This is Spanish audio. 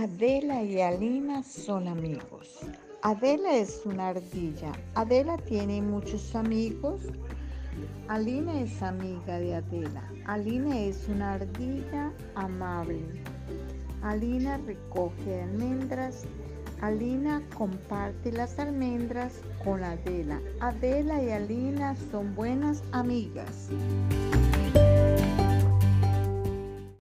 Adela y Alina son amigos. Adela es una ardilla. Adela tiene muchos amigos. Alina es amiga de Adela. Alina es una ardilla amable. Alina recoge almendras. Alina comparte las almendras con Adela. Adela y Alina son buenas amigas.